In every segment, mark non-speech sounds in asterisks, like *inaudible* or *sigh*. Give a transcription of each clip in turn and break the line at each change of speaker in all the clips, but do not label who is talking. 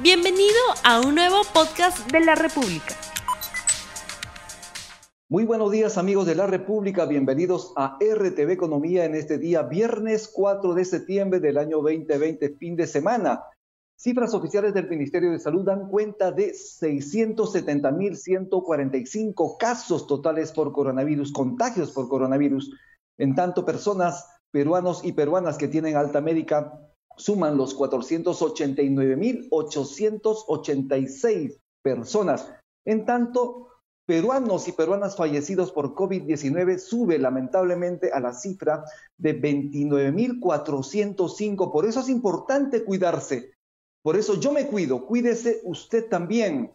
Bienvenido a un nuevo podcast de la República.
Muy buenos días amigos de la República, bienvenidos a RTV Economía en este día viernes 4 de septiembre del año 2020, fin de semana. Cifras oficiales del Ministerio de Salud dan cuenta de 670.145 casos totales por coronavirus, contagios por coronavirus. En tanto, personas, peruanos y peruanas que tienen alta médica suman los 489.886 personas. En tanto, peruanos y peruanas fallecidos por COVID-19 sube lamentablemente a la cifra de 29.405. Por eso es importante cuidarse. Por eso yo me cuido, cuídese usted también.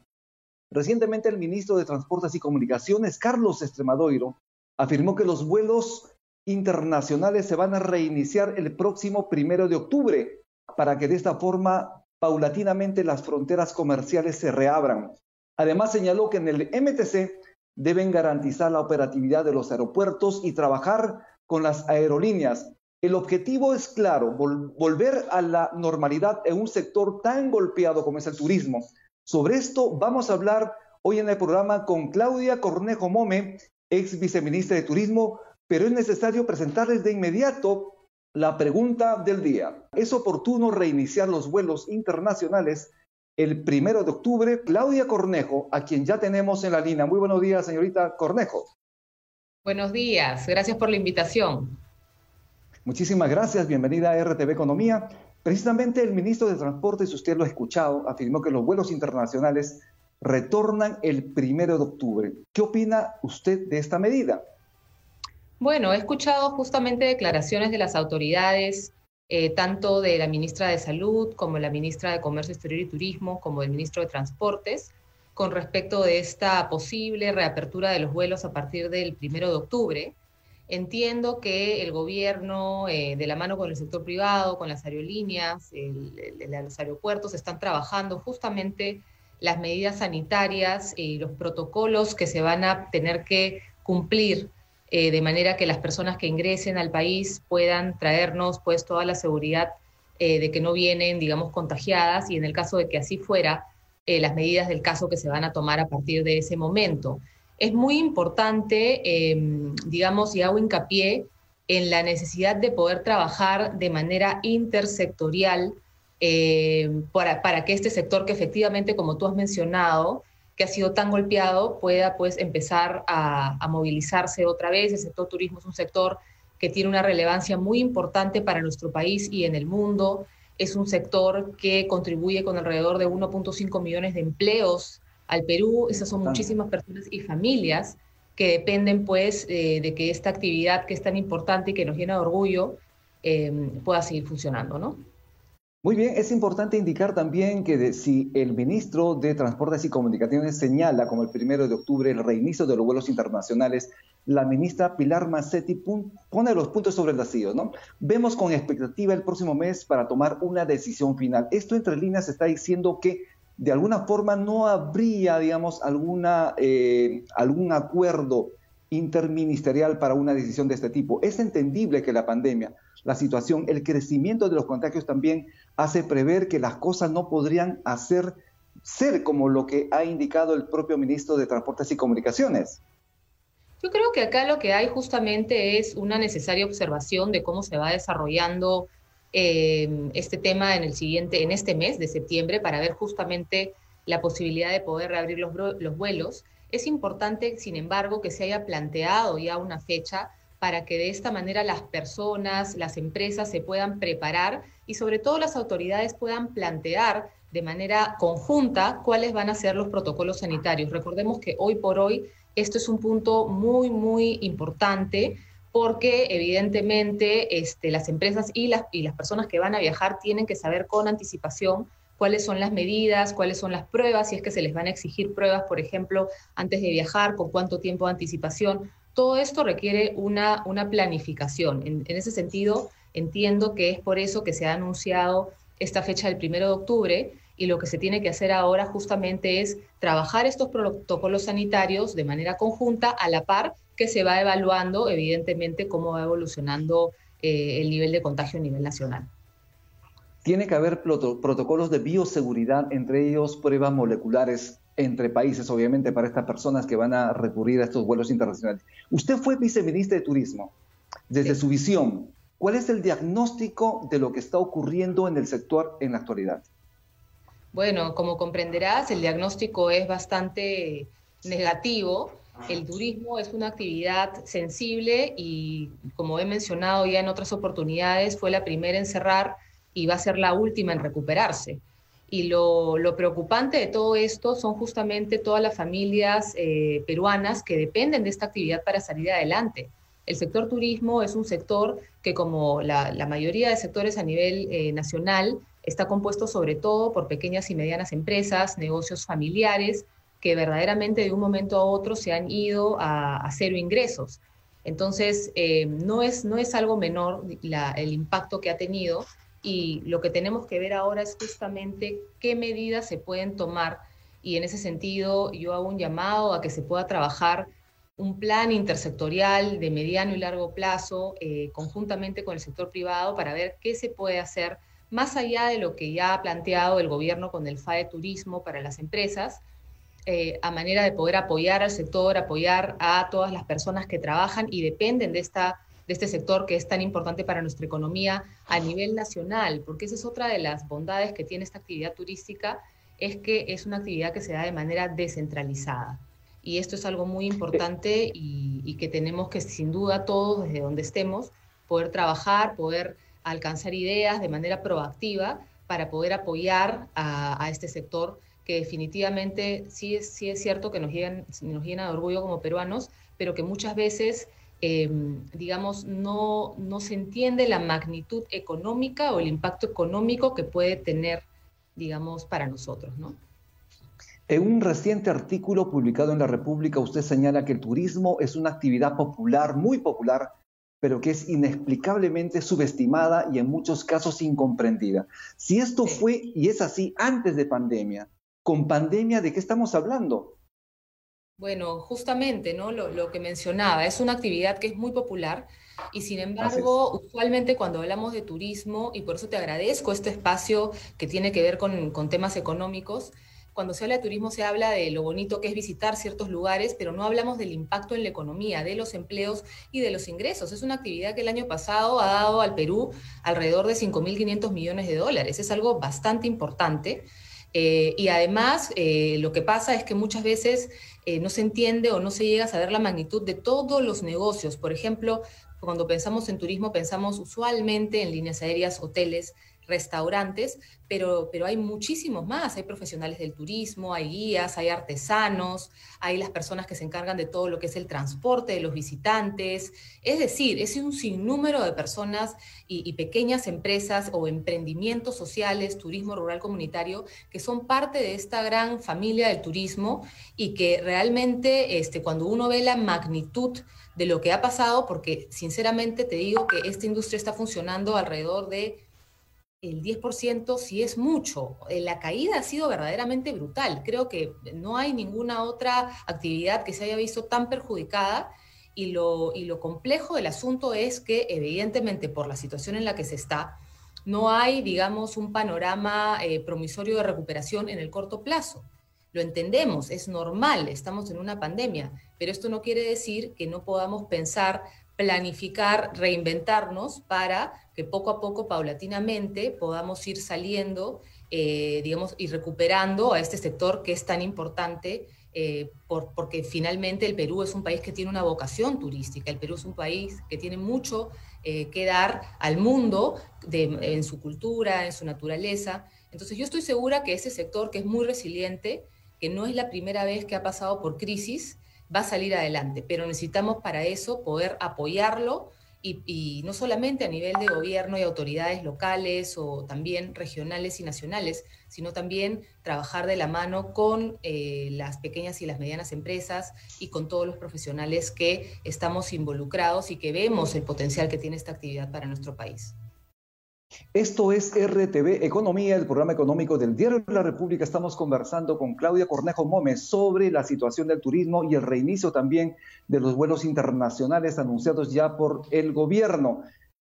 Recientemente el ministro de Transportes y Comunicaciones, Carlos Estremadoiro, afirmó que los vuelos internacionales se van a reiniciar el próximo primero de octubre para que de esta forma paulatinamente las fronteras comerciales se reabran. Además señaló que en el MTC deben garantizar la operatividad de los aeropuertos y trabajar con las aerolíneas. El objetivo es claro, volver a la normalidad en un sector tan golpeado como es el turismo. Sobre esto vamos a hablar hoy en el programa con Claudia Cornejo Mome, ex viceministra de Turismo, pero es necesario presentarles de inmediato la pregunta del día. ¿Es oportuno reiniciar los vuelos internacionales el primero de octubre? Claudia Cornejo, a quien ya tenemos en la línea. Muy buenos días, señorita Cornejo.
Buenos días, gracias por la invitación.
Muchísimas gracias, bienvenida a RTV Economía. Precisamente el ministro de Transportes, usted lo ha escuchado, afirmó que los vuelos internacionales retornan el primero de octubre. ¿Qué opina usted de esta medida?
Bueno, he escuchado justamente declaraciones de las autoridades, eh, tanto de la ministra de Salud como la ministra de Comercio Exterior y Turismo, como del ministro de Transportes, con respecto de esta posible reapertura de los vuelos a partir del primero de octubre. Entiendo que el gobierno, eh, de la mano con el sector privado, con las aerolíneas, los aeropuertos, están trabajando justamente las medidas sanitarias y los protocolos que se van a tener que cumplir eh, de manera que las personas que ingresen al país puedan traernos pues toda la seguridad eh, de que no vienen, digamos, contagiadas y en el caso de que así fuera, eh, las medidas del caso que se van a tomar a partir de ese momento. Es muy importante, em, digamos, y hago hincapié en la necesidad de poder trabajar de manera intersectorial para, para que este sector que efectivamente, como tú has mencionado, que ha sido tan golpeado pueda pues empezar a, movilizarse otra vez. El sector turismo es un sector que tiene una relevancia muy importante para nuestro país y en el mundo. Es un sector que contribuye con alrededor de 1.5 millones de empleos al Perú. Esas son muchísimas personas y familias que dependen pues eh, de que esta actividad que es tan importante y que nos llena de orgullo eh, pueda seguir funcionando, ¿no?
Muy bien, es importante indicar también que si el ministro de Transportes y Comunicaciones señala como el primero de octubre el reinicio de los vuelos internacionales, la ministra Pilar Macetti pone los puntos sobre el vacío, ¿no? Vemos con expectativa el próximo mes para tomar una decisión final. Esto entre líneas está diciendo que de alguna forma no habría, digamos, alguna, eh, algún acuerdo interministerial para una decisión de este tipo. Es entendible que la pandemia, la situación, el crecimiento de los contagios también hace prever que las cosas no podrían hacer ser como lo que ha indicado el propio ministro de Transportes y Comunicaciones.
Yo creo que acá lo que hay justamente es una necesaria observación de cómo se va desarrollando eh, este tema en el siguiente, en este mes de septiembre, para ver justamente la posibilidad de poder reabrir los vuelos. Es importante, sin embargo, que se haya planteado ya una fecha para que de esta manera las personas, las empresas se puedan preparar y sobre todo las autoridades puedan plantear de manera conjunta cuáles van a ser los protocolos sanitarios. Recordemos que hoy por hoy esto es un punto muy, muy importante porque evidentemente este, las empresas y las, y las personas que van a viajar tienen que saber con anticipación cuáles son las medidas, cuáles son las pruebas, si es que se les van a exigir pruebas, por ejemplo, antes de viajar, con cuánto tiempo de anticipación. Todo esto requiere una, una planificación. En, ese sentido, entiendo que es por eso que se ha anunciado esta fecha del primero de octubre y lo que se tiene que hacer ahora justamente es trabajar estos protocolos sanitarios de manera conjunta a la par que se va evaluando evidentemente cómo va evolucionando eh, el nivel de contagio a nivel nacional.
Tiene que haber protocolos de bioseguridad, entre ellos pruebas moleculares entre países, obviamente, para estas personas que van a recurrir a estos vuelos internacionales. Usted fue viceministra de Turismo. Desde su visión, ¿cuál es el diagnóstico de lo que está ocurriendo en el sector en la actualidad?
Bueno, como comprenderás, el diagnóstico es bastante negativo. El turismo es una actividad sensible y, como he mencionado ya en otras oportunidades, fue la primera en cerrar y va a ser la última en recuperarse. Y lo, preocupante de todo esto son justamente todas las familias eh, peruanas que dependen de esta actividad para salir adelante. El sector turismo es un sector que, como la, mayoría de sectores a nivel eh, nacional, está compuesto sobre todo por pequeñas y medianas empresas, negocios familiares, que verdaderamente de un momento a otro se han ido a, cero ingresos. Entonces, eh, no, es, no es algo menor el impacto que ha tenido y lo que tenemos que ver ahora es justamente qué medidas se pueden tomar. Y en ese sentido yo hago un llamado a que se pueda trabajar un plan intersectorial de mediano y largo plazo eh, conjuntamente con el sector privado para ver qué se puede hacer más allá de lo que ya ha planteado el gobierno con el FAE Turismo para las empresas, eh, a manera de poder apoyar al sector, apoyar a todas las personas que trabajan y dependen de esta de este sector que es tan importante para nuestra economía a nivel nacional, porque esa es otra de las bondades que tiene esta actividad turística, es que es una actividad que se da de manera descentralizada. Y esto es algo muy importante y, que tenemos que, sin duda, todos, desde donde estemos, poder trabajar, poder alcanzar ideas de manera proactiva para poder apoyar a, este sector que definitivamente sí es, sí es cierto que nos nos llena de orgullo como peruanos, pero que muchas veces Em, digamos, no, no se entiende la magnitud económica o el impacto económico que puede tener, digamos, para nosotros, ¿no?
En un reciente artículo publicado en La República, usted señala que el turismo es una actividad popular, muy popular, pero que es inexplicablemente subestimada y en muchos casos incomprendida. Si esto fue y es así antes de pandemia, con pandemia, ¿de qué estamos hablando?
Bueno, justamente, ¿no? Lo, que mencionaba, es una actividad que es muy popular y sin embargo, usualmente cuando hablamos de turismo, y por eso te agradezco este espacio que tiene que ver con, con temas económicos, cuando se habla de turismo se habla de lo bonito que es visitar ciertos lugares, pero no hablamos del impacto en la economía, de los empleos y de los ingresos. Es una actividad que el año pasado ha dado al Perú alrededor de 5.500 millones de dólares. Es algo bastante importante. Eh, y además, eh, lo que pasa es que muchas veces eh, no se entiende o no se llega a saber la magnitud de todos los negocios. Por ejemplo, cuando pensamos en turismo, pensamos usualmente en líneas aéreas, hoteles, restaurantes, pero, pero hay muchísimos más. Hay profesionales del turismo, hay guías, hay artesanos, hay las personas que se encargan de todo lo que es el transporte de los visitantes. Es decir, es un sinnúmero de personas y, pequeñas empresas o emprendimientos sociales, turismo rural comunitario, que son parte de esta gran familia del turismo y que realmente este, cuando uno ve la magnitud de lo que ha pasado, porque sinceramente te digo que esta industria está funcionando alrededor de el 10% sí es mucho. Eh, la caída ha sido verdaderamente brutal. Creo que no hay ninguna otra actividad que se haya visto tan perjudicada y lo, y lo complejo del asunto es que evidentemente por la situación en la que se está, no hay, digamos, un panorama eh, promisorio de recuperación en el corto plazo. Lo entendemos, es normal, estamos en una pandemia, pero esto no quiere decir que no podamos pensar planificar, reinventarnos para que poco a poco, paulatinamente, podamos ir saliendo, eh, digamos, y recuperando a este sector que es tan importante, eh, porque finalmente el Perú es un país que tiene una vocación turística, el Perú es un país que tiene mucho eh, que dar al mundo en su cultura, en su naturaleza. Entonces yo estoy segura que ese sector que es muy resiliente, que no es la primera vez que ha pasado por crisis, va a salir adelante, pero necesitamos para eso poder apoyarlo y, no solamente a nivel de gobierno y autoridades locales o también regionales y nacionales, sino también trabajar de la mano con eh, las pequeñas y las medianas empresas y con todos los profesionales que estamos involucrados y que vemos el potencial que tiene esta actividad para nuestro país.
Esto es RTV Economía, el programa económico del Diario de la República. Estamos conversando con Claudia Cornejo Mómez sobre la situación del turismo y el reinicio también de los vuelos internacionales anunciados ya por el gobierno.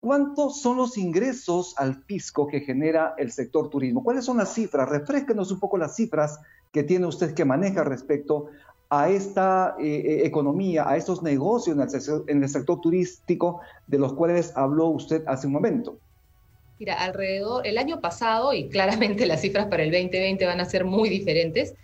¿Cuántos son los ingresos al fisco que genera el sector turismo? ¿Cuáles son las cifras? Refresquenos un poco las cifras que tiene usted que maneja respecto a esta eh, eh, economía, a estos negocios en el, sector, turístico de los cuales habló usted hace un momento.
Mira, alrededor, el año pasado, y claramente *laughs* las cifras para el 2020 van a ser muy diferentes,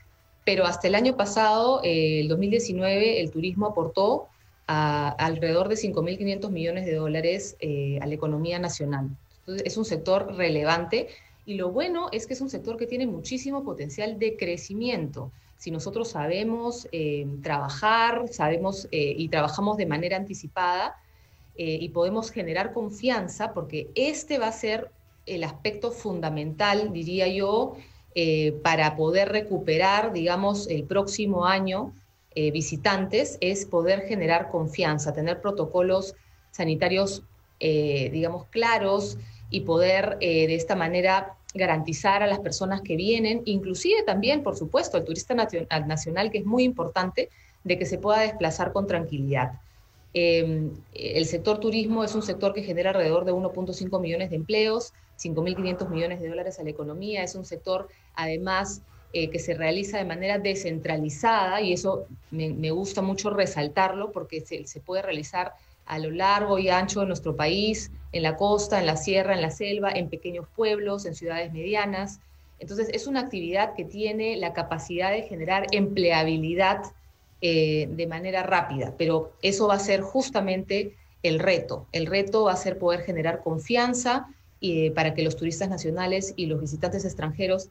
pero hasta el año pasado, eh, el 2019, el turismo aportó a alrededor de 5.500 millones de dólares eh, a la economía nacional. Entonces, es un sector relevante y lo bueno es que es un sector que tiene muchísimo potencial de crecimiento. Si nosotros sabemos eh, trabajar, sabemos eh, y trabajamos de manera anticipada y podemos generar confianza, porque este va a ser el aspecto fundamental, diría yo, para poder recuperar, digamos, el próximo año eh, visitantes es poder generar confianza, tener protocolos sanitarios, eh, digamos, claros y poder eh, de esta manera garantizar a las personas que vienen, inclusive también, por supuesto, al turista nacional, que es muy importante, de que se pueda desplazar con tranquilidad. Em, el sector turismo es un sector que genera alrededor de 1.5 millones de empleos, 5.500 millones de dólares a la economía, es un sector además eh, que se realiza de manera descentralizada y eso me, gusta mucho resaltarlo porque se, se, puede realizar a lo largo y ancho de nuestro país, en la costa, en la sierra, en la selva, en pequeños pueblos, en ciudades medianas. Entonces es una actividad que tiene la capacidad de generar empleabilidad eh, de manera rápida, pero eso va a ser justamente el reto. El reto va a ser poder generar confianza eh, para que los turistas nacionales y los visitantes extranjeros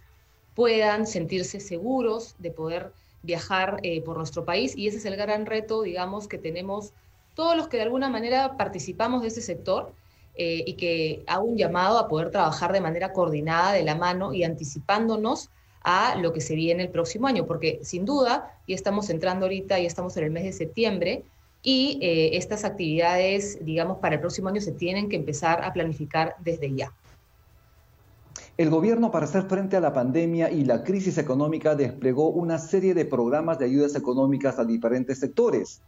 puedan sentirse seguros de poder viajar eh, por nuestro país y ese es el gran reto, digamos, que tenemos todos los que de alguna manera participamos de ese sector eh, y que hago un llamado a poder trabajar de manera coordinada, de la mano y anticipándonos a lo que se viene el próximo año, porque sin duda, y estamos entrando ahorita, y estamos en el mes de septiembre, y eh, estas actividades, digamos, para el próximo año se tienen que empezar a planificar desde ya.
El gobierno para hacer frente a la pandemia y la crisis económica desplegó una serie de programas de ayudas económicas a diferentes sectores.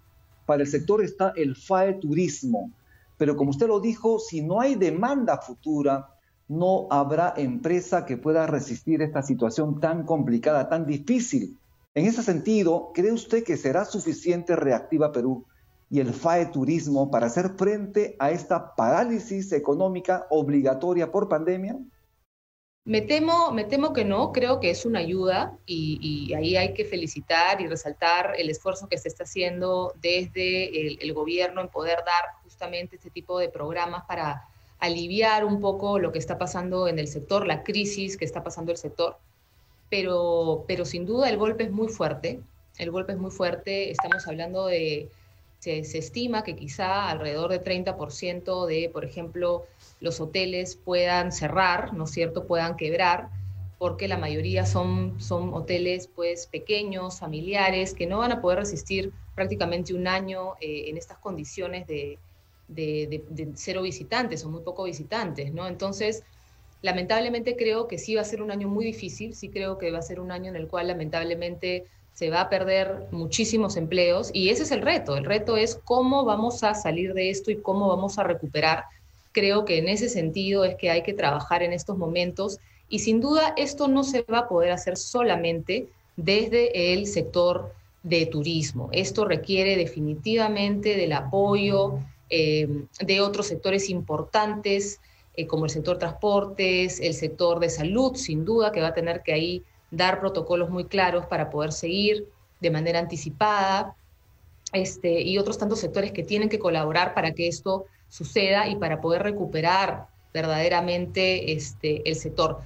Para el sector está el FAE Turismo, pero como usted lo dijo, si no hay demanda futura, no habrá empresa que pueda resistir esta situación tan complicada, tan difícil. En ese sentido, ¿cree usted que será suficiente Reactiva Perú y el FAE Turismo para hacer frente a esta parálisis económica obligatoria por pandemia?
Me temo, me temo que no, creo que es una ayuda y, ahí hay que felicitar y resaltar el esfuerzo que se está haciendo desde el, gobierno en poder dar justamente este tipo de programas para aliviar un poco lo que está pasando en el sector, la crisis que está pasando el sector. Pero, pero sin duda el golpe es muy fuerte, el golpe es muy fuerte, estamos hablando de, se, estima que quizá alrededor de 30% de, por ejemplo, los hoteles puedan cerrar, ¿no es cierto?, puedan quebrar, porque la mayoría son, son hoteles pues pequeños, familiares, que no van a poder resistir prácticamente un año eh, en estas condiciones de, de, cero visitantes o muy poco visitantes, ¿no? Entonces, lamentablemente creo que sí va a ser un año muy difícil, sí creo que va a ser un año en el cual lamentablemente se va a perder muchísimos empleos y ese es el reto. El reto es cómo vamos a salir de esto y cómo vamos a recuperar Creo que en ese sentido es que hay que trabajar en estos momentos y sin duda esto no se va a poder hacer solamente desde el sector de turismo. Esto requiere definitivamente del apoyo eh, de otros sectores importantes, eh, como el sector transportes, el sector de salud, sin duda, que va a tener que ahí dar protocolos muy claros para poder seguir de manera anticipada, este, y otros tantos sectores que tienen que colaborar para que esto suceda y para poder recuperar verdaderamente este, el sector.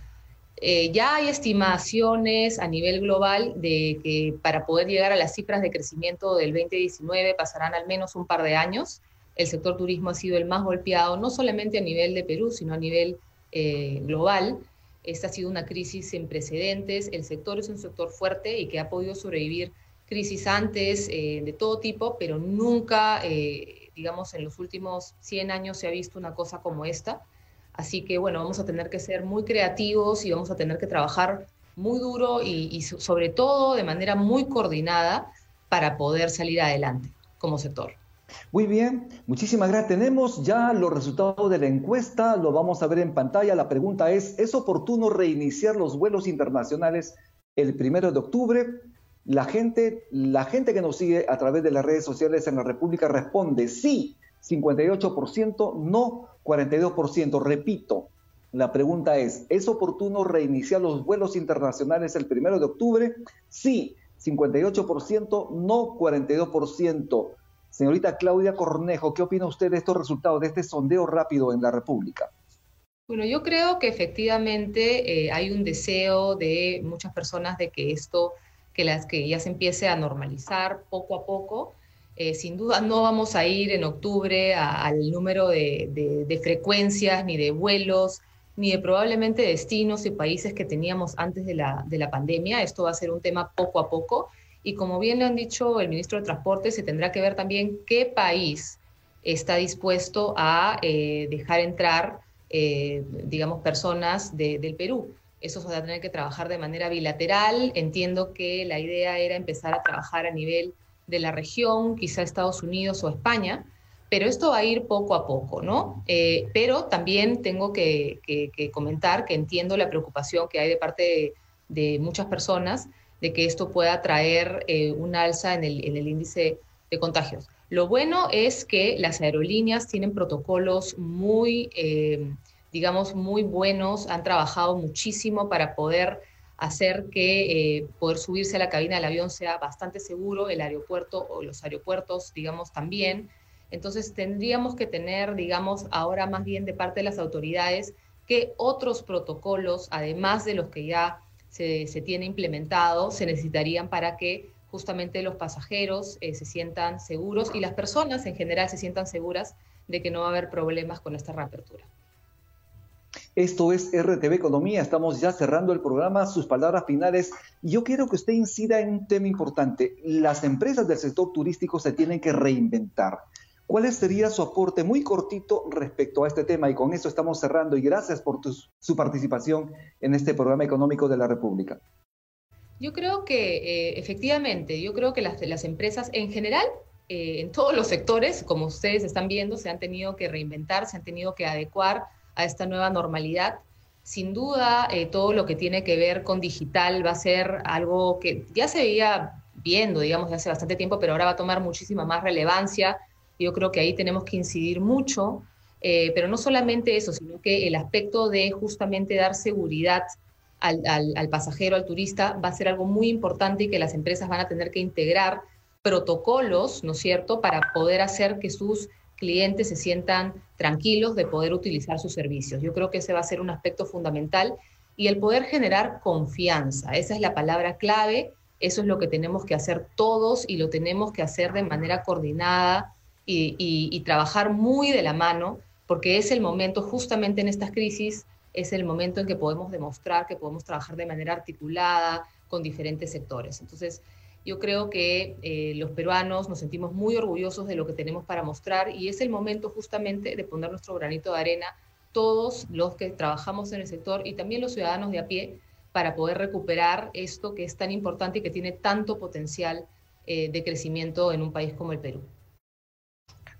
Eh, ya hay estimaciones a nivel global de que para poder llegar a las cifras de crecimiento del 2019 pasarán al menos un par de años. El sector turismo ha sido el más golpeado, no solamente a nivel de Perú, sino a nivel eh, global. Esta ha sido una crisis sin precedentes. El sector es un sector fuerte y que ha podido sobrevivir crisis antes eh, de todo tipo, pero nunca digamos, en los últimos 100 años se ha visto una cosa como esta. Así que, bueno, vamos a tener que ser muy creativos y vamos a tener que trabajar muy duro y, sobre todo de manera muy coordinada para poder salir adelante como sector.
Muy bien, muchísimas gracias. Tenemos ya los resultados de la encuesta, lo vamos a ver en pantalla. La pregunta es, ¿es oportuno reiniciar los vuelos internacionales el primero de octubre? La gente, la gente que nos sigue a través de las redes sociales en la República responde sí, 58%, no 42%. Repito, la pregunta es, ¿es oportuno reiniciar los vuelos internacionales el primero de octubre? Sí, 58%, no 42%. Señorita Claudia Cornejo, ¿qué opina usted de estos resultados, de este sondeo rápido en la República?
Bueno, yo creo que efectivamente eh, hay un deseo de muchas personas de que esto, que, las, que ya se empiece a normalizar poco a poco. Eh, sin duda no vamos a ir en octubre al número de, frecuencias ni de vuelos ni de probablemente destinos y países que teníamos antes de la, de la pandemia. Esto va a ser un tema poco a poco y como bien le han dicho el ministro de Transporte, se tendrá que ver también qué país está dispuesto a eh, dejar entrar, eh, digamos, personas del Perú. Eso se va a tener que trabajar de manera bilateral. Entiendo que la idea era empezar a trabajar a nivel de la región, quizá Estados Unidos o España, pero esto va a ir poco a poco, ¿no? Eh, pero también tengo que, comentar que entiendo la preocupación que hay de parte de muchas personas de que esto pueda traer eh, un alza en el, índice de contagios. Lo bueno es que las aerolíneas tienen protocolos muy, eh, digamos, muy buenos, han trabajado muchísimo para poder hacer que eh, poder subirse a la cabina del avión sea bastante seguro, el aeropuerto o los aeropuertos, digamos, también. Entonces tendríamos que tener, digamos, ahora más bien de parte de las autoridades que otros protocolos, además de los que ya se, tiene implementado se necesitarían para que justamente los pasajeros eh, se sientan seguros y las personas en general se sientan seguras de que no va a haber problemas con esta reapertura.
Esto es RTV Economía, estamos ya cerrando el programa, sus palabras finales. Yo quiero que usted incida en un tema importante. Las empresas del sector turístico se tienen que reinventar. ¿Cuál sería su aporte muy cortito respecto a este tema? Y con eso estamos cerrando y gracias por su participación en este programa económico de la República.
Yo creo que eh, efectivamente, yo creo que las, las empresas en general, eh, en todos los sectores, como ustedes están viendo, se han tenido que reinventar, se han tenido que adecuar a esta nueva normalidad. Sin duda, eh, todo lo que tiene que ver con digital va a ser algo que ya se veía viendo, digamos, de hace bastante tiempo, pero ahora va a tomar muchísima más relevancia yo creo que ahí tenemos que incidir mucho, eh, pero no solamente eso, sino que el aspecto de justamente dar seguridad al, al, pasajero, al turista, va a ser algo muy importante y que las empresas van a tener que integrar protocolos, ¿no es cierto?, para poder hacer que sus clientes se sientan tranquilos de poder utilizar sus servicios. Yo creo que ese va a ser un aspecto fundamental y el poder generar confianza. Esa es la palabra clave, eso es lo que tenemos que hacer todos y lo tenemos que hacer de manera coordinada, y, trabajar muy de la mano, porque es el momento, justamente en estas crisis, es el momento en que podemos demostrar que podemos trabajar de manera articulada con diferentes sectores. Entonces, yo creo que eh, los peruanos nos sentimos muy orgullosos de lo que tenemos para mostrar y es el momento justamente de poner nuestro granito de arena todos los que trabajamos en el sector y también los ciudadanos de a pie para poder recuperar esto que es tan importante y que tiene tanto potencial eh, de crecimiento en un país como el Perú.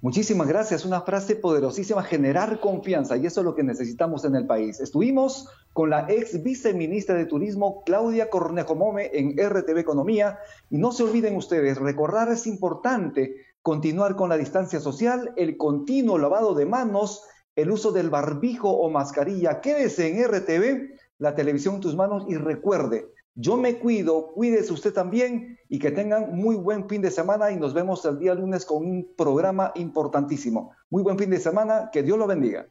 Muchísimas gracias. Una frase poderosísima, generar confianza, y eso es lo que necesitamos en el país. Estuvimos con la ex viceministra de Turismo, Claudia Cornejo Mome, en RTV Economía. Y no se olviden ustedes, recordar es importante continuar con la distancia social, el continuo lavado de manos, el uso del barbijo o mascarilla. Quédese en RTV, la televisión en tus manos, y recuerde, yo me cuido, cuídese usted también y que tengan muy buen fin de semana y nos vemos el día lunes con un programa importantísimo. Muy buen fin de semana, que Dios lo bendiga.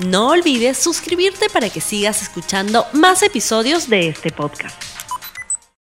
No olvides suscribirte para que sigas escuchando más episodios de este podcast.